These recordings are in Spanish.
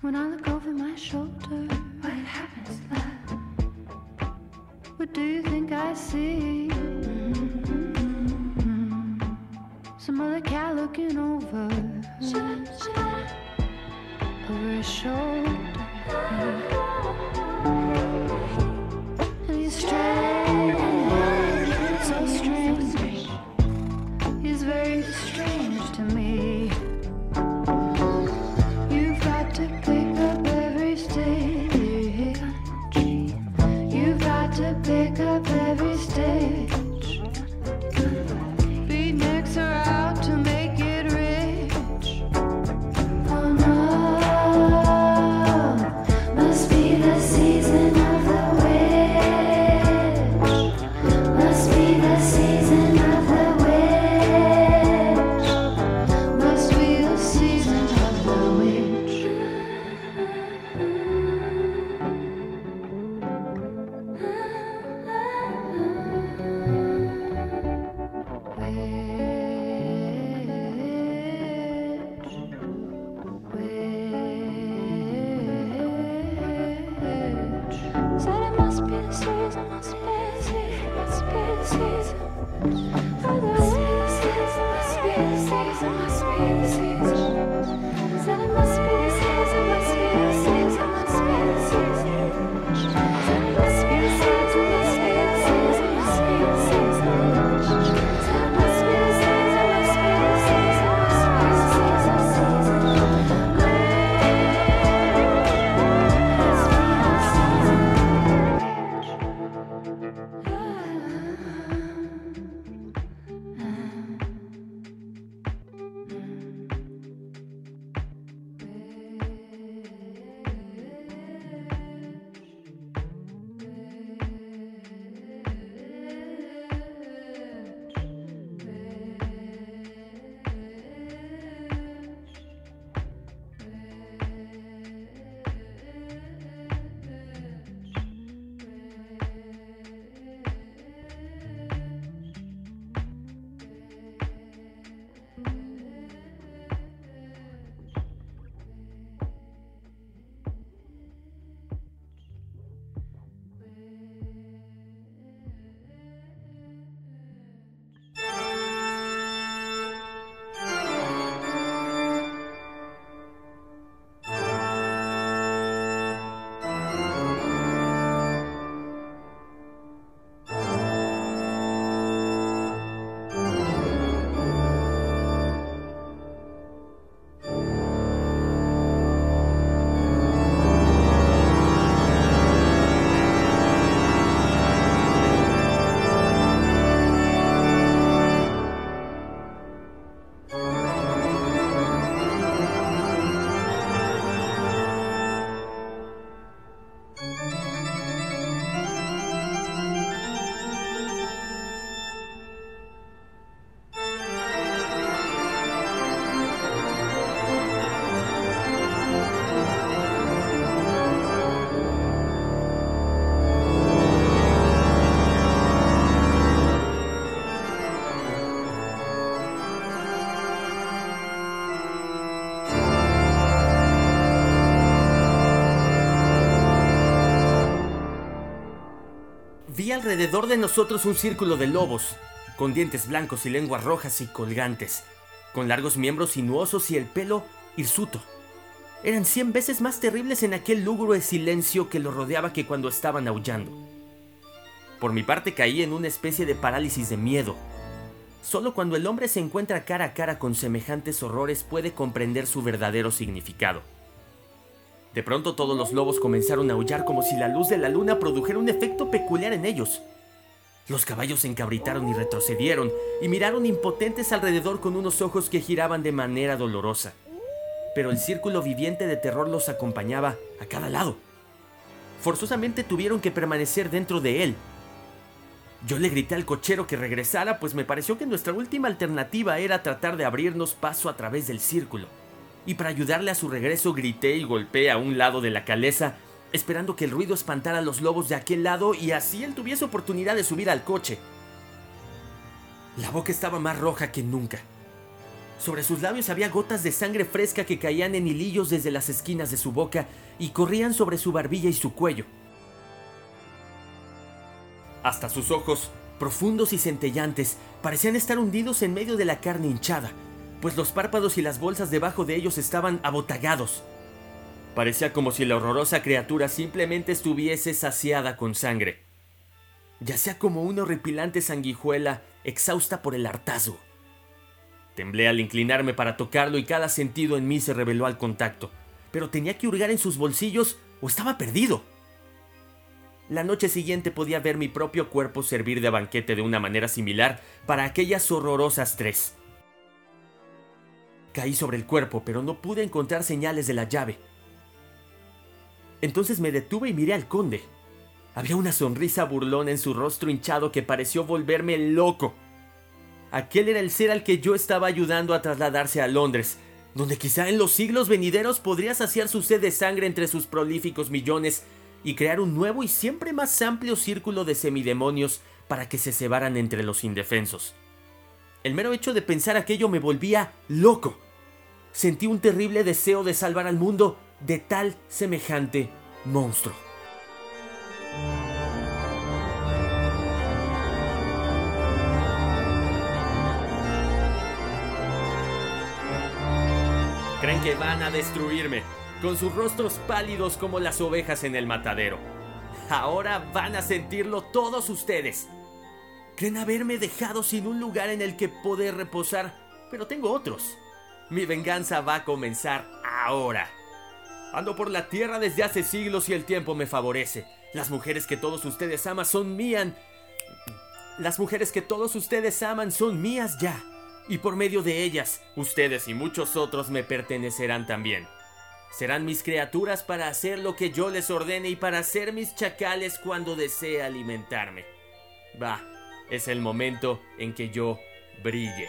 When I look over my shoulder, what happens, love? What do you think I see? Mm-hmm. Some other cat looking over, over his shoulder. Oh, oh, oh. disease. Alrededor de nosotros un círculo de lobos, con dientes blancos y lenguas rojas y colgantes, con largos miembros sinuosos y el pelo hirsuto. Eran cien veces más terribles en aquel lúgubre silencio que los rodeaba que cuando estaban aullando. Por mi parte caí en una especie de parálisis de miedo. Solo cuando el hombre se encuentra cara a cara con semejantes horrores puede comprender su verdadero significado. De pronto todos los lobos comenzaron a aullar como si la luz de la luna produjera un efecto peculiar en ellos. Los caballos se encabritaron y retrocedieron y miraron impotentes alrededor con unos ojos que giraban de manera dolorosa. Pero el círculo viviente de terror los acompañaba a cada lado. Forzosamente tuvieron que permanecer dentro de él. Yo le grité al cochero que regresara, pues me pareció que nuestra última alternativa era tratar de abrirnos paso a través del círculo y para ayudarle a su regreso grité y golpeé a un lado de la caleza, esperando que el ruido espantara a los lobos de aquel lado y así él tuviese oportunidad de subir al coche. La boca estaba más roja que nunca. Sobre sus labios había gotas de sangre fresca que caían en hilillos desde las esquinas de su boca y corrían sobre su barbilla y su cuello. Hasta sus ojos, profundos y centellantes, parecían estar hundidos en medio de la carne hinchada pues los párpados y las bolsas debajo de ellos estaban abotagados. Parecía como si la horrorosa criatura simplemente estuviese saciada con sangre. Yacía como una horripilante sanguijuela exhausta por el hartazgo. Temblé al inclinarme para tocarlo y cada sentido en mí se reveló al contacto, pero tenía que hurgar en sus bolsillos o estaba perdido. La noche siguiente podía ver mi propio cuerpo servir de banquete de una manera similar para aquellas horrorosas tres. Caí sobre el cuerpo, pero no pude encontrar señales de la llave. Entonces me detuve y miré al conde. Había una sonrisa burlona en su rostro hinchado que pareció volverme loco. Aquel era el ser al que yo estaba ayudando a trasladarse a Londres, donde quizá en los siglos venideros podría saciar su sed de sangre entre sus prolíficos millones y crear un nuevo y siempre más amplio círculo de semidemonios para que se cebaran entre los indefensos. El mero hecho de pensar aquello me volvía loco sentí un terrible deseo de salvar al mundo de tal semejante monstruo. Creen que van a destruirme, con sus rostros pálidos como las ovejas en el matadero. Ahora van a sentirlo todos ustedes. Creen haberme dejado sin un lugar en el que poder reposar, pero tengo otros. Mi venganza va a comenzar ahora. Ando por la tierra desde hace siglos y el tiempo me favorece. Las mujeres que todos ustedes aman son mías. Las mujeres que todos ustedes aman son mías ya. Y por medio de ellas, ustedes y muchos otros me pertenecerán también. Serán mis criaturas para hacer lo que yo les ordene y para ser mis chacales cuando desee alimentarme. Va, es el momento en que yo brille.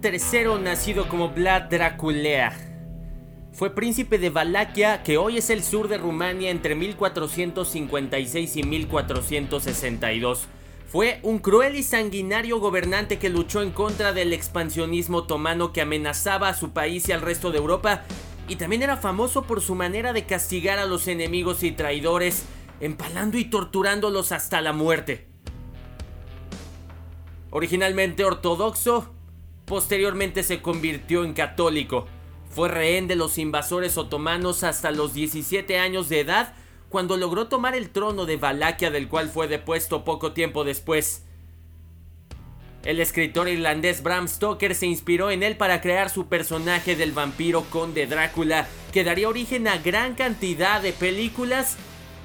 Vlad III, nacido como Vlad Draculea, fue príncipe de Valaquia, que hoy es el sur de Rumania entre 1456 y 1462. Fue un cruel y sanguinario gobernante que luchó en contra del expansionismo otomano que amenazaba a su país y al resto de Europa, y también era famoso por su manera de castigar a los enemigos y traidores, empalando y torturándolos hasta la muerte. Originalmente ortodoxo, posteriormente se convirtió en católico. Fue rehén de los invasores otomanos hasta los 17 años de edad, cuando logró tomar el trono de Valaquia del cual fue depuesto poco tiempo después. El escritor irlandés Bram Stoker se inspiró en él para crear su personaje del vampiro conde Drácula, que daría origen a gran cantidad de películas,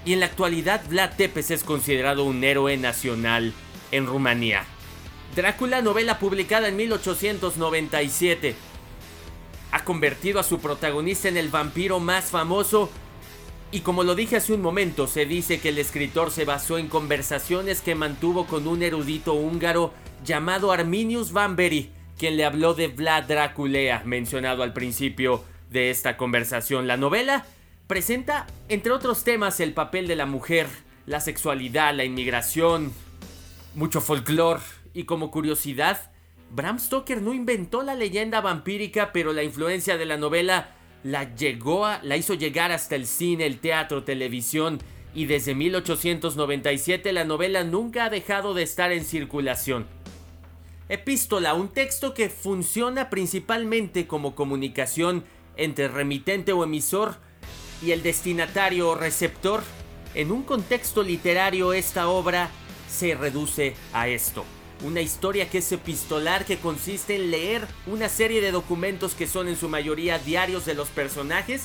y en la actualidad Vlad Tepes es considerado un héroe nacional en Rumanía. Drácula, novela publicada en 1897, ha convertido a su protagonista en el vampiro más famoso y como lo dije hace un momento, se dice que el escritor se basó en conversaciones que mantuvo con un erudito húngaro llamado Arminius Vanberry, quien le habló de Vlad Draculea, mencionado al principio de esta conversación. La novela presenta, entre otros temas, el papel de la mujer, la sexualidad, la inmigración, mucho folclore y como curiosidad, Bram Stoker no inventó la leyenda vampírica, pero la influencia de la novela la llegó a, la hizo llegar hasta el cine, el teatro, televisión y desde 1897 la novela nunca ha dejado de estar en circulación. Epístola, un texto que funciona principalmente como comunicación entre remitente o emisor y el destinatario o receptor. En un contexto literario esta obra se reduce a esto una historia que es epistolar que consiste en leer una serie de documentos que son en su mayoría diarios de los personajes.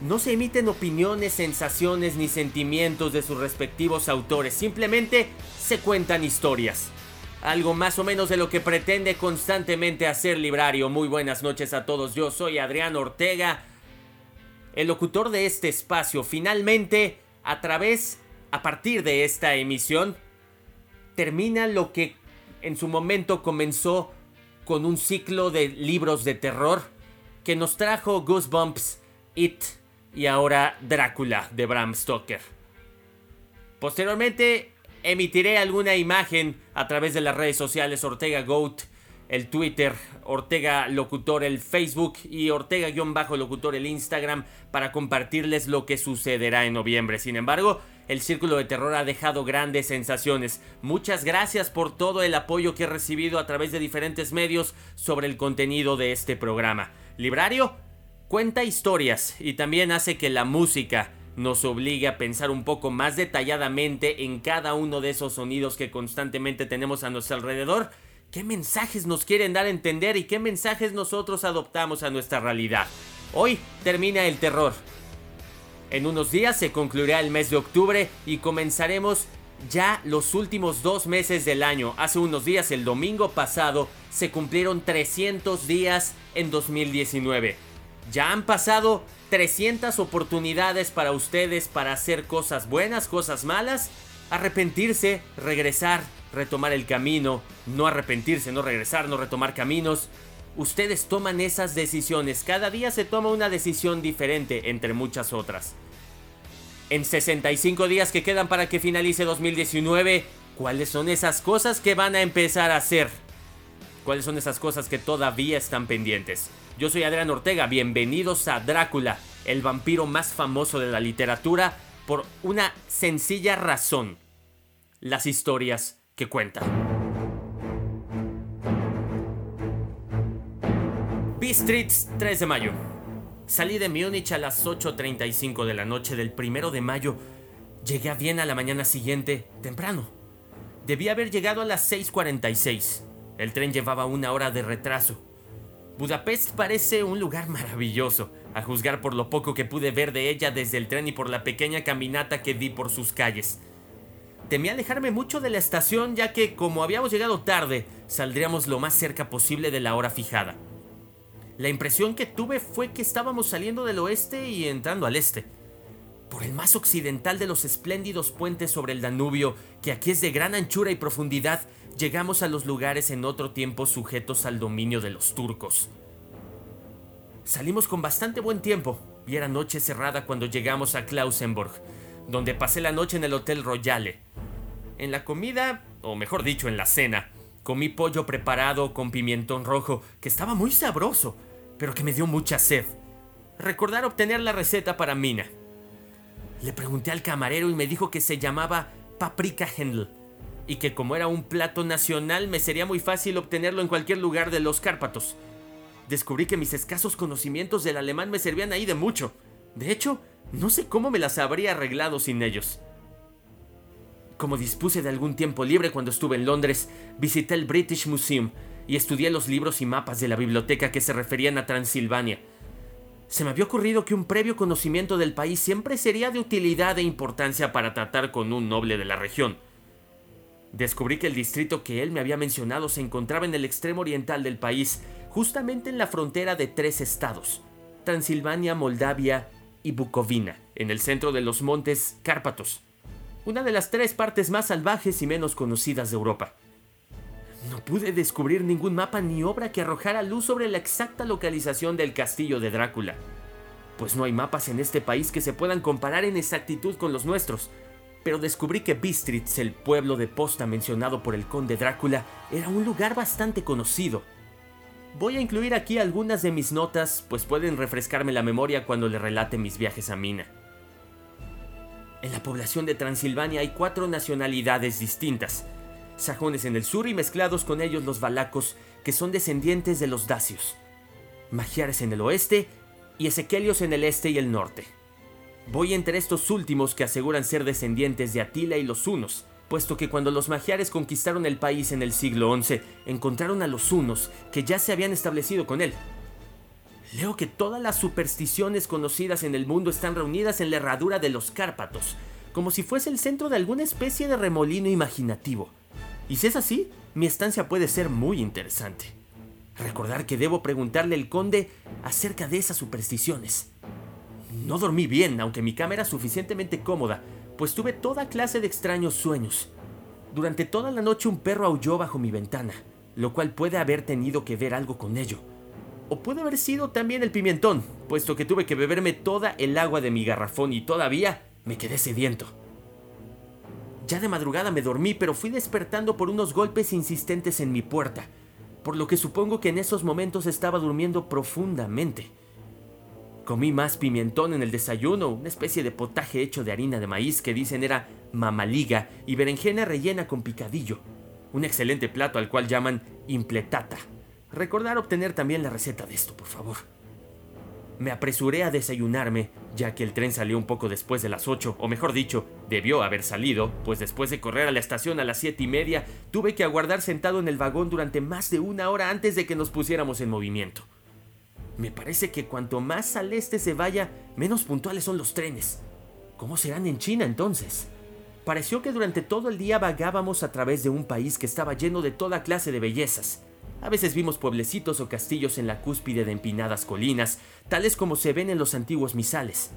No se emiten opiniones, sensaciones ni sentimientos de sus respectivos autores, simplemente se cuentan historias. Algo más o menos de lo que pretende constantemente hacer Librario. Muy buenas noches a todos, yo soy Adrián Ortega, el locutor de este espacio. Finalmente, a través, a partir de esta emisión, termina lo que en su momento comenzó con un ciclo de libros de terror que nos trajo Goosebumps, It y ahora Drácula de Bram Stoker. Posteriormente emitiré alguna imagen a través de las redes sociales Ortega Goat, el Twitter, Ortega Locutor, el Facebook y Ortega-Locutor, el Instagram, para compartirles lo que sucederá en noviembre. Sin embargo, el Círculo de Terror ha dejado grandes sensaciones. Muchas gracias por todo el apoyo que he recibido a través de diferentes medios sobre el contenido de este programa. Librario cuenta historias y también hace que la música nos obligue a pensar un poco más detalladamente en cada uno de esos sonidos que constantemente tenemos a nuestro alrededor. ¿Qué mensajes nos quieren dar a entender y qué mensajes nosotros adoptamos a nuestra realidad? Hoy termina el terror, en unos días se concluirá el mes de octubre y comenzaremos ya los últimos dos meses del año. Hace unos días, el domingo pasado, se cumplieron 300 días en 2019. Ya han pasado 300 oportunidades para ustedes para hacer cosas buenas, cosas malas, arrepentirse, regresar, retomar el camino, no arrepentirse, no regresar, no retomar caminos. Ustedes toman esas decisiones, cada día se toma una decisión diferente entre muchas otras en 65 días que quedan para que finalice 2019, ¿cuáles son esas cosas que van a empezar a hacer? ¿Cuáles son esas cosas que todavía están pendientes? Yo soy Adrián Ortega, bienvenidos a Drácula, el vampiro más famoso de la literatura, por una sencilla razón, las historias que cuentan. B-Streets 3 de mayo. Salí de Múnich a las 8.35 de la noche del primero de mayo. Llegué a Viena la mañana siguiente, temprano. Debía haber llegado a las 6.46. El tren llevaba una hora de retraso. Budapest parece un lugar maravilloso, a juzgar por lo poco que pude ver de ella desde el tren y por la pequeña caminata que di por sus calles. Temí alejarme mucho de la estación ya que como habíamos llegado tarde, saldríamos lo más cerca posible de la hora fijada. La impresión que tuve fue que estábamos saliendo del oeste y entrando al este. Por el más occidental de los espléndidos puentes sobre el Danubio, que aquí es de gran anchura y profundidad, llegamos a los lugares en otro tiempo sujetos al dominio de los turcos. Salimos con bastante buen tiempo y era noche cerrada cuando llegamos a Klausenburg, donde pasé la noche en el Hotel Royale. En la comida, o mejor dicho, en la cena, comí pollo preparado con pimientón rojo, que estaba muy sabroso, pero que me dio mucha sed. Recordar obtener la receta para Mina. Le pregunté al camarero y me dijo que se llamaba paprika Händel y que como era un plato nacional me sería muy fácil obtenerlo en cualquier lugar de los Cárpatos. Descubrí que mis escasos conocimientos del alemán me servían ahí de mucho. De hecho, no sé cómo me las habría arreglado sin ellos. Como dispuse de algún tiempo libre cuando estuve en Londres, visité el British Museum y estudié los libros y mapas de la biblioteca que se referían a Transilvania. Se me había ocurrido que un previo conocimiento del país siempre sería de utilidad e importancia para tratar con un noble de la región. Descubrí que el distrito que él me había mencionado se encontraba en el extremo oriental del país, justamente en la frontera de tres estados, Transilvania, Moldavia y Bucovina, en el centro de los montes Cárpatos, una de las tres partes más salvajes y menos conocidas de Europa. No pude descubrir ningún mapa ni obra que arrojara luz sobre la exacta localización del castillo de Drácula, pues no hay mapas en este país que se puedan comparar en exactitud con los nuestros, pero descubrí que Bistritz, el pueblo de posta mencionado por el conde Drácula, era un lugar bastante conocido. Voy a incluir aquí algunas de mis notas, pues pueden refrescarme la memoria cuando le relate mis viajes a Mina. En la población de Transilvania hay cuatro nacionalidades distintas, sajones en el sur y mezclados con ellos los valacos, que son descendientes de los dacios, magiares en el oeste y ezequelios en el este y el norte. Voy entre estos últimos que aseguran ser descendientes de Atila y los hunos, puesto que cuando los magiares conquistaron el país en el siglo XI, encontraron a los hunos que ya se habían establecido con él. Leo que todas las supersticiones conocidas en el mundo están reunidas en la herradura de los Cárpatos, como si fuese el centro de alguna especie de remolino imaginativo. Y si es así, mi estancia puede ser muy interesante. Recordar que debo preguntarle al conde acerca de esas supersticiones. No dormí bien, aunque mi cama era suficientemente cómoda, pues tuve toda clase de extraños sueños. Durante toda la noche un perro aulló bajo mi ventana, lo cual puede haber tenido que ver algo con ello. O puede haber sido también el pimentón, puesto que tuve que beberme toda el agua de mi garrafón y todavía me quedé sediento. Ya de madrugada me dormí, pero fui despertando por unos golpes insistentes en mi puerta, por lo que supongo que en esos momentos estaba durmiendo profundamente. Comí más pimentón en el desayuno, una especie de potaje hecho de harina de maíz que dicen era mamaliga y berenjena rellena con picadillo. Un excelente plato al cual llaman impletata. Recordar obtener también la receta de esto, por favor. Me apresuré a desayunarme, ya que el tren salió un poco después de las 8, o mejor dicho, debió haber salido, pues después de correr a la estación a las siete y media, tuve que aguardar sentado en el vagón durante más de una hora antes de que nos pusiéramos en movimiento. Me parece que cuanto más al este se vaya, menos puntuales son los trenes. ¿Cómo serán en China entonces? Pareció que durante todo el día vagábamos a través de un país que estaba lleno de toda clase de bellezas. A veces vimos pueblecitos o castillos en la cúspide de empinadas colinas, tales como se ven en los antiguos misales.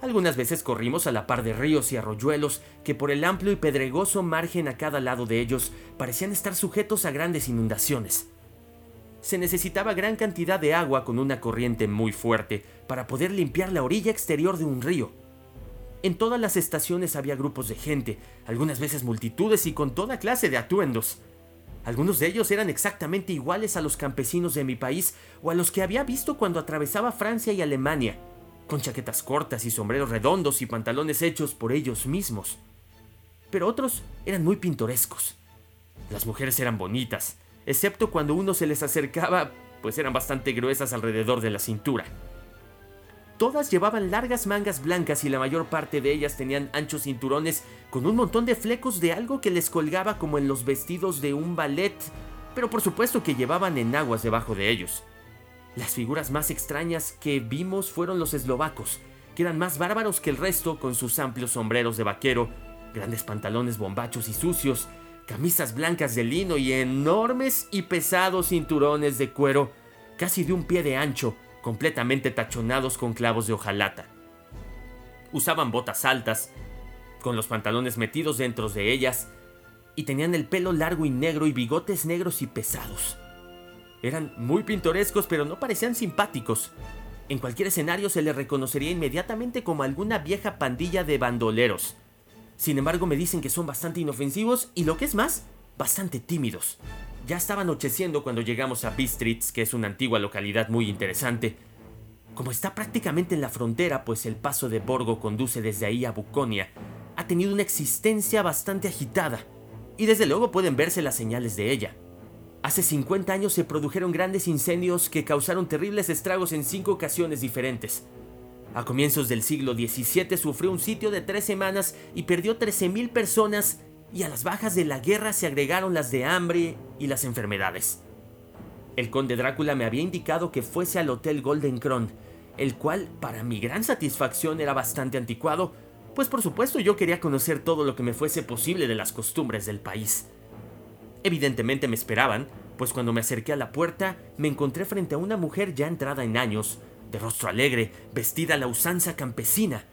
Algunas veces corrimos a la par de ríos y arroyuelos que por el amplio y pedregoso margen a cada lado de ellos parecían estar sujetos a grandes inundaciones se necesitaba gran cantidad de agua con una corriente muy fuerte para poder limpiar la orilla exterior de un río. En todas las estaciones había grupos de gente, algunas veces multitudes y con toda clase de atuendos. Algunos de ellos eran exactamente iguales a los campesinos de mi país o a los que había visto cuando atravesaba Francia y Alemania, con chaquetas cortas y sombreros redondos y pantalones hechos por ellos mismos. Pero otros eran muy pintorescos. Las mujeres eran bonitas, excepto cuando uno se les acercaba, pues eran bastante gruesas alrededor de la cintura. Todas llevaban largas mangas blancas y la mayor parte de ellas tenían anchos cinturones con un montón de flecos de algo que les colgaba como en los vestidos de un ballet, pero por supuesto que llevaban enaguas debajo de ellos. Las figuras más extrañas que vimos fueron los eslovacos, que eran más bárbaros que el resto con sus amplios sombreros de vaquero, grandes pantalones bombachos y sucios, camisas blancas de lino y enormes y pesados cinturones de cuero, casi de un pie de ancho, completamente tachonados con clavos de hojalata. Usaban botas altas, con los pantalones metidos dentro de ellas, y tenían el pelo largo y negro y bigotes negros y pesados. Eran muy pintorescos pero no parecían simpáticos. En cualquier escenario se les reconocería inmediatamente como alguna vieja pandilla de bandoleros. Sin embargo me dicen que son bastante inofensivos y lo que es más, bastante tímidos. Ya estaba anocheciendo cuando llegamos a Bistritz, que es una antigua localidad muy interesante. Como está prácticamente en la frontera, pues el paso de Borgo conduce desde ahí a Buconia, ha tenido una existencia bastante agitada, y desde luego pueden verse las señales de ella. Hace 50 años se produjeron grandes incendios que causaron terribles estragos en cinco ocasiones diferentes. A comienzos del siglo XVII sufrió un sitio de tres semanas y perdió 13.000 personas y a las bajas de la guerra se agregaron las de hambre y las enfermedades. El conde Drácula me había indicado que fuese al Hotel Golden Cron, el cual, para mi gran satisfacción, era bastante anticuado, pues por supuesto yo quería conocer todo lo que me fuese posible de las costumbres del país. Evidentemente me esperaban, pues cuando me acerqué a la puerta me encontré frente a una mujer ya entrada en años, de rostro alegre, vestida a la usanza campesina.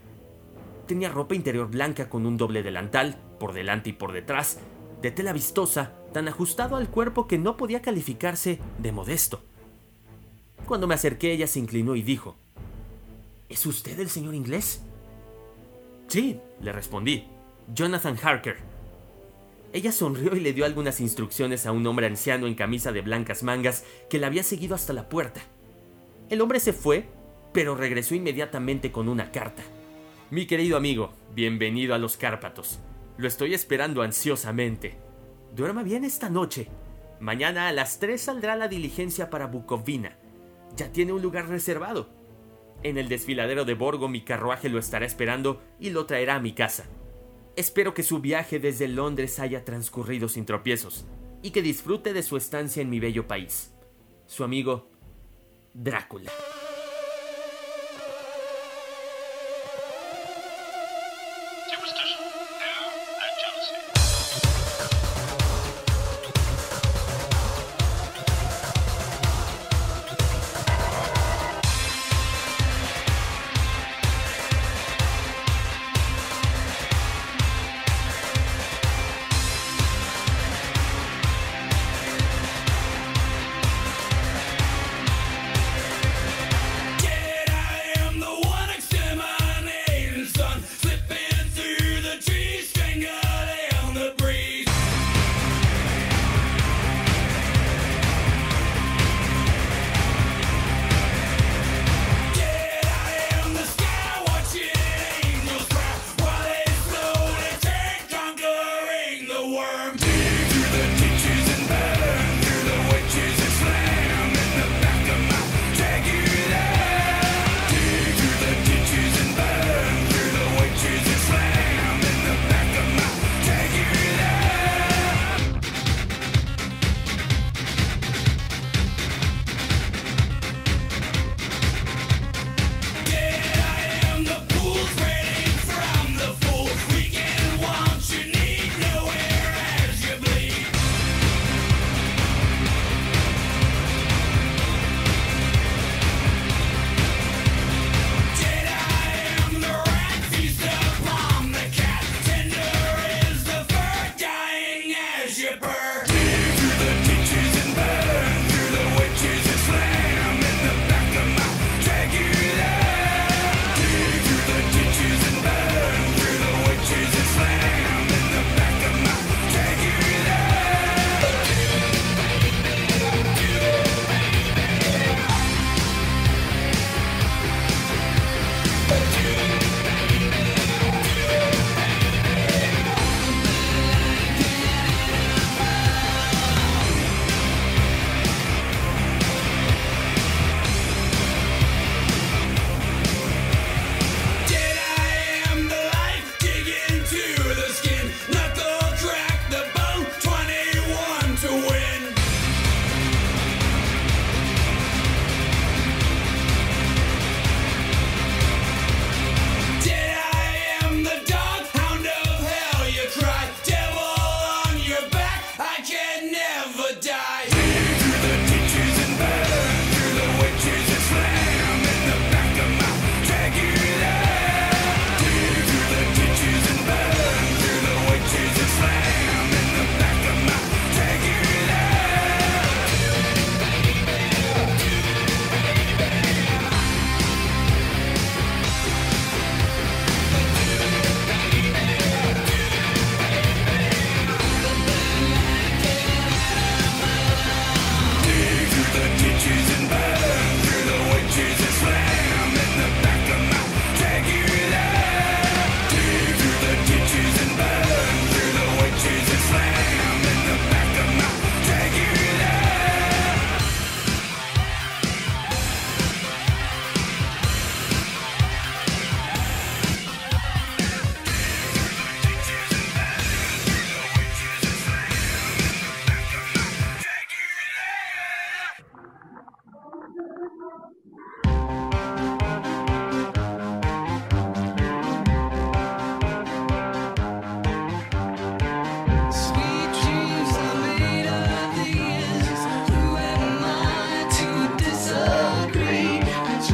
Tenía ropa interior blanca con un doble delantal, por delante y por detrás, de tela vistosa, tan ajustado al cuerpo que no podía calificarse de modesto. Cuando me acerqué ella se inclinó y dijo, ¿Es usted el señor inglés? Sí, le respondí, Jonathan Harker. Ella sonrió y le dio algunas instrucciones a un hombre anciano en camisa de blancas mangas que la había seguido hasta la puerta. El hombre se fue, pero regresó inmediatamente con una carta. Mi querido amigo, bienvenido a los Cárpatos. Lo estoy esperando ansiosamente. Duerma bien esta noche. Mañana a las 3 saldrá la diligencia para Bukovina. Ya tiene un lugar reservado. En el desfiladero de Borgo mi carruaje lo estará esperando y lo traerá a mi casa. Espero que su viaje desde Londres haya transcurrido sin tropiezos y que disfrute de su estancia en mi bello país. Su amigo Drácula.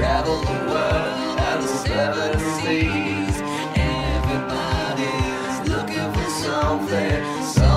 travel the world out of seven seas. Everybody's looking for something. something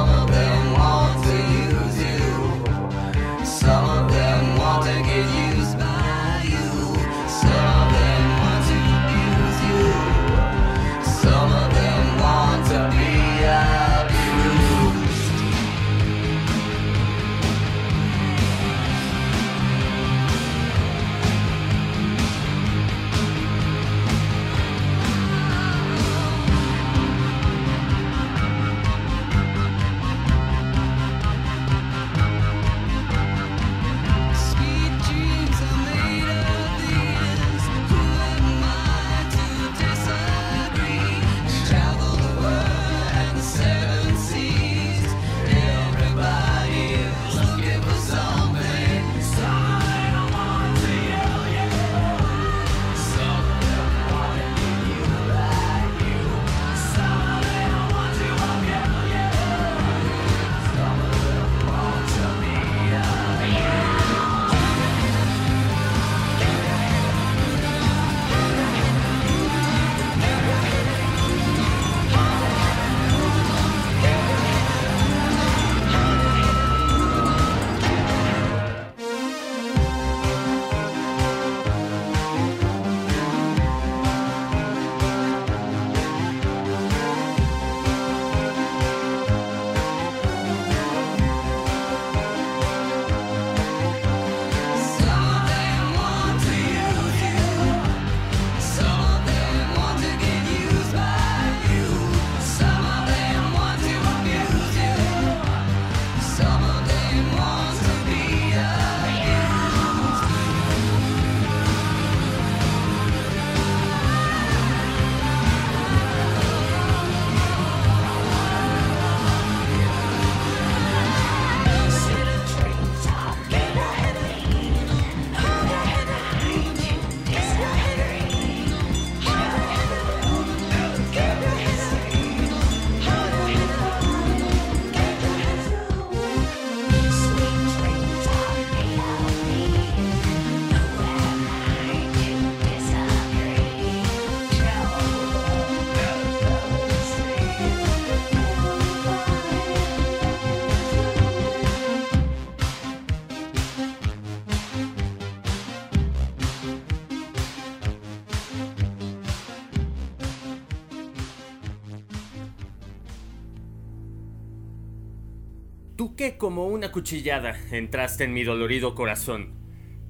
Tú que como una cuchillada entraste en mi dolorido corazón.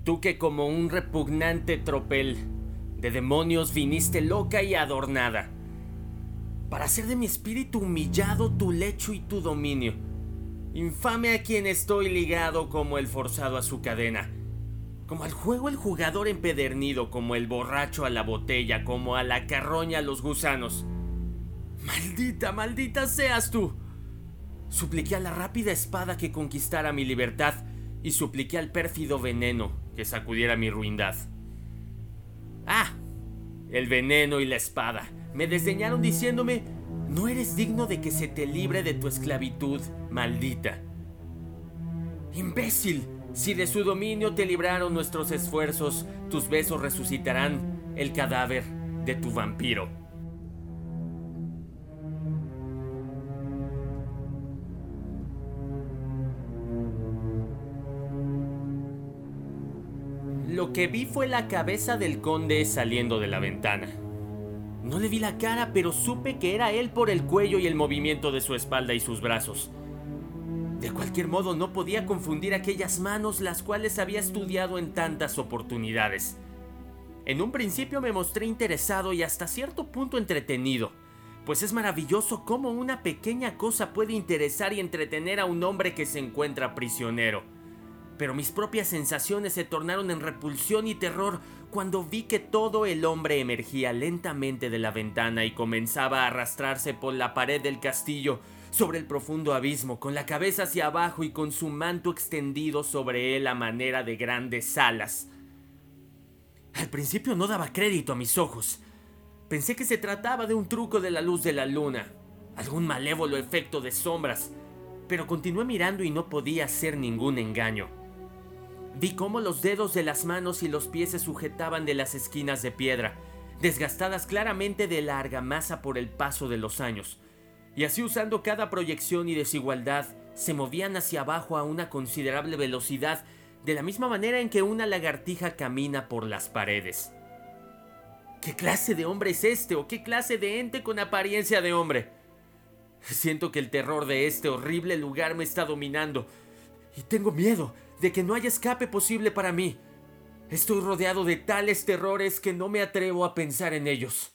Tú que como un repugnante tropel de demonios viniste loca y adornada. Para hacer de mi espíritu humillado tu lecho y tu dominio. Infame a quien estoy ligado como el forzado a su cadena. Como al juego el jugador empedernido, como el borracho a la botella, como a la carroña a los gusanos. Maldita, maldita seas tú. Supliqué a la rápida espada que conquistara mi libertad y supliqué al pérfido veneno que sacudiera mi ruindad. Ah, el veneno y la espada me desdeñaron diciéndome, no eres digno de que se te libre de tu esclavitud, maldita. Imbécil, si de su dominio te libraron nuestros esfuerzos, tus besos resucitarán el cadáver de tu vampiro. Lo que vi fue la cabeza del conde saliendo de la ventana. No le vi la cara, pero supe que era él por el cuello y el movimiento de su espalda y sus brazos. De cualquier modo, no podía confundir aquellas manos las cuales había estudiado en tantas oportunidades. En un principio me mostré interesado y hasta cierto punto entretenido, pues es maravilloso cómo una pequeña cosa puede interesar y entretener a un hombre que se encuentra prisionero pero mis propias sensaciones se tornaron en repulsión y terror cuando vi que todo el hombre emergía lentamente de la ventana y comenzaba a arrastrarse por la pared del castillo sobre el profundo abismo, con la cabeza hacia abajo y con su manto extendido sobre él a manera de grandes alas. Al principio no daba crédito a mis ojos. Pensé que se trataba de un truco de la luz de la luna, algún malévolo efecto de sombras, pero continué mirando y no podía ser ningún engaño. Vi cómo los dedos de las manos y los pies se sujetaban de las esquinas de piedra, desgastadas claramente de la argamasa por el paso de los años, y así usando cada proyección y desigualdad, se movían hacia abajo a una considerable velocidad, de la misma manera en que una lagartija camina por las paredes. ¿Qué clase de hombre es este o qué clase de ente con apariencia de hombre? Siento que el terror de este horrible lugar me está dominando y tengo miedo, de que no hay escape posible para mí. Estoy rodeado de tales terrores que no me atrevo a pensar en ellos.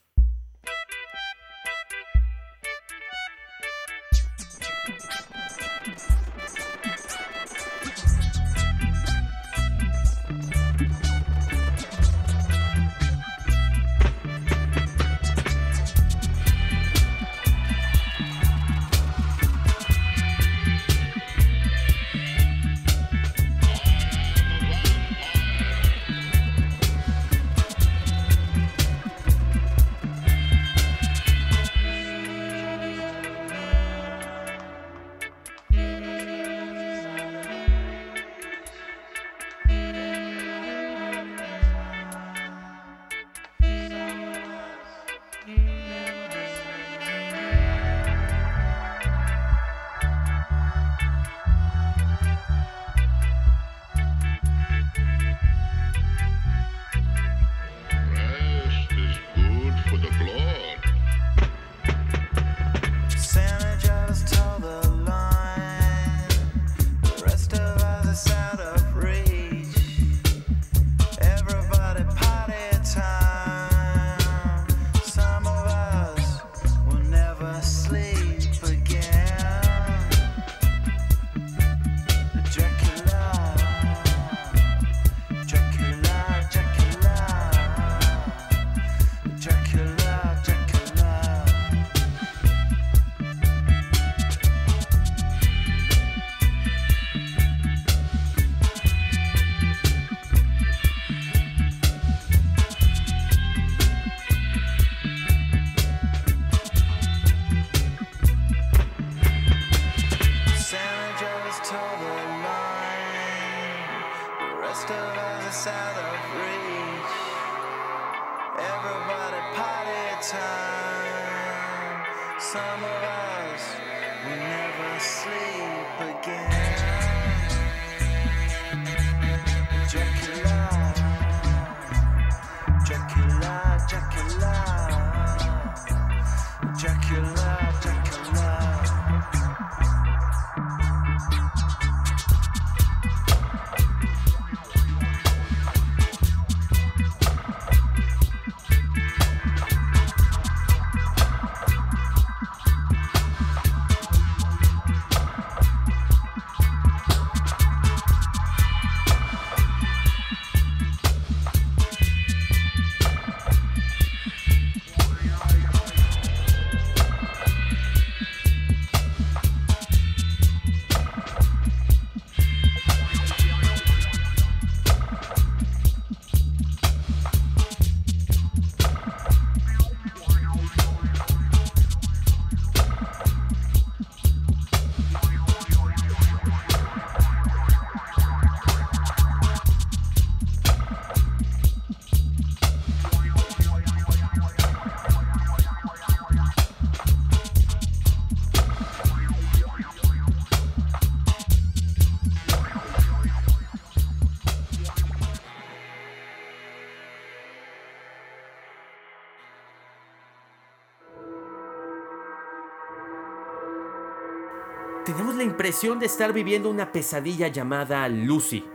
Impresión de estar viviendo una pesadilla llamada Lucy.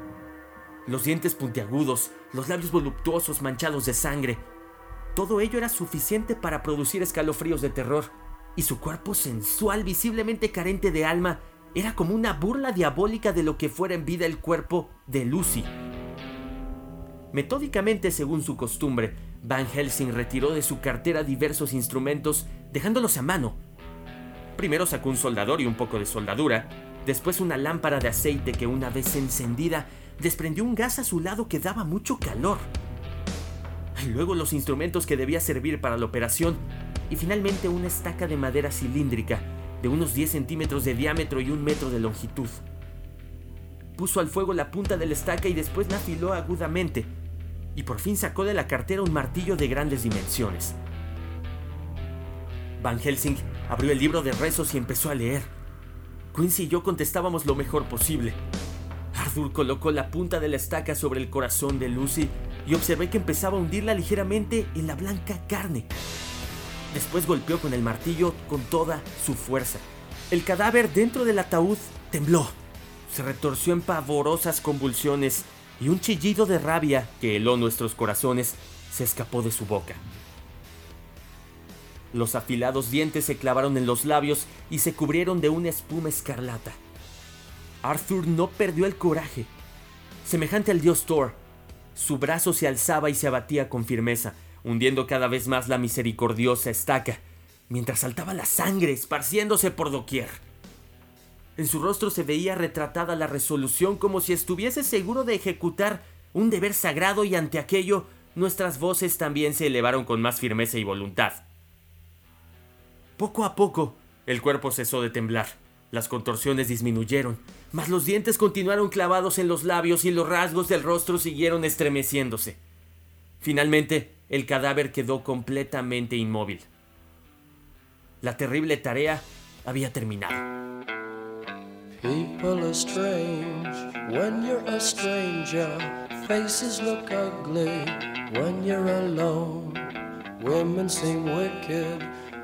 Los dientes puntiagudos, los labios voluptuosos manchados de sangre. Todo ello era suficiente para producir escalofríos de terror, y su cuerpo sensual, visiblemente carente de alma, era como una burla diabólica de lo que fuera en vida el cuerpo de Lucy. Metódicamente, según su costumbre, Van Helsing retiró de su cartera diversos instrumentos, dejándolos a mano. Primero sacó un soldador y un poco de soldadura, después una lámpara de aceite que una vez encendida desprendió un gas azulado que daba mucho calor. Luego los instrumentos que debía servir para la operación y finalmente una estaca de madera cilíndrica de unos 10 centímetros de diámetro y un metro de longitud. Puso al fuego la punta de la estaca y después la afiló agudamente, y por fin sacó de la cartera un martillo de grandes dimensiones. Van Helsing abrió el libro de rezos y empezó a leer. Quincy y yo contestábamos lo mejor posible. Arthur colocó la punta de la estaca sobre el corazón de Lucy y observé que empezaba a hundirla ligeramente en la blanca carne. Después golpeó con el martillo con toda su fuerza. El cadáver dentro del ataúd tembló. Se retorció en pavorosas convulsiones y un chillido de rabia que heló nuestros corazones se escapó de su boca. Los afilados dientes se clavaron en los labios y se cubrieron de una espuma escarlata. Arthur no perdió el coraje. Semejante al dios Thor, su brazo se alzaba y se abatía con firmeza, hundiendo cada vez más la misericordiosa estaca, mientras saltaba la sangre esparciéndose por doquier. En su rostro se veía retratada la resolución como si estuviese seguro de ejecutar un deber sagrado y ante aquello nuestras voces también se elevaron con más firmeza y voluntad. Poco a poco, el cuerpo cesó de temblar, las contorsiones disminuyeron, mas los dientes continuaron clavados en los labios y los rasgos del rostro siguieron estremeciéndose. Finalmente, el cadáver quedó completamente inmóvil. La terrible tarea había terminado. People are strange when you're a stranger. Faces look ugly when you're alone. Women seem wicked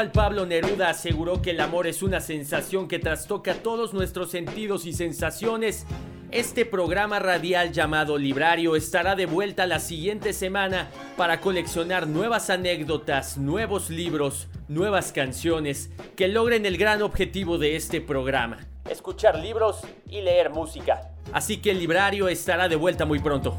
Cual Pablo Neruda aseguró que el amor es una sensación que trastoca todos nuestros sentidos y sensaciones, este programa radial llamado Librario estará de vuelta la siguiente semana para coleccionar nuevas anécdotas, nuevos libros, nuevas canciones que logren el gran objetivo de este programa. Escuchar libros y leer música. Así que el librario estará de vuelta muy pronto.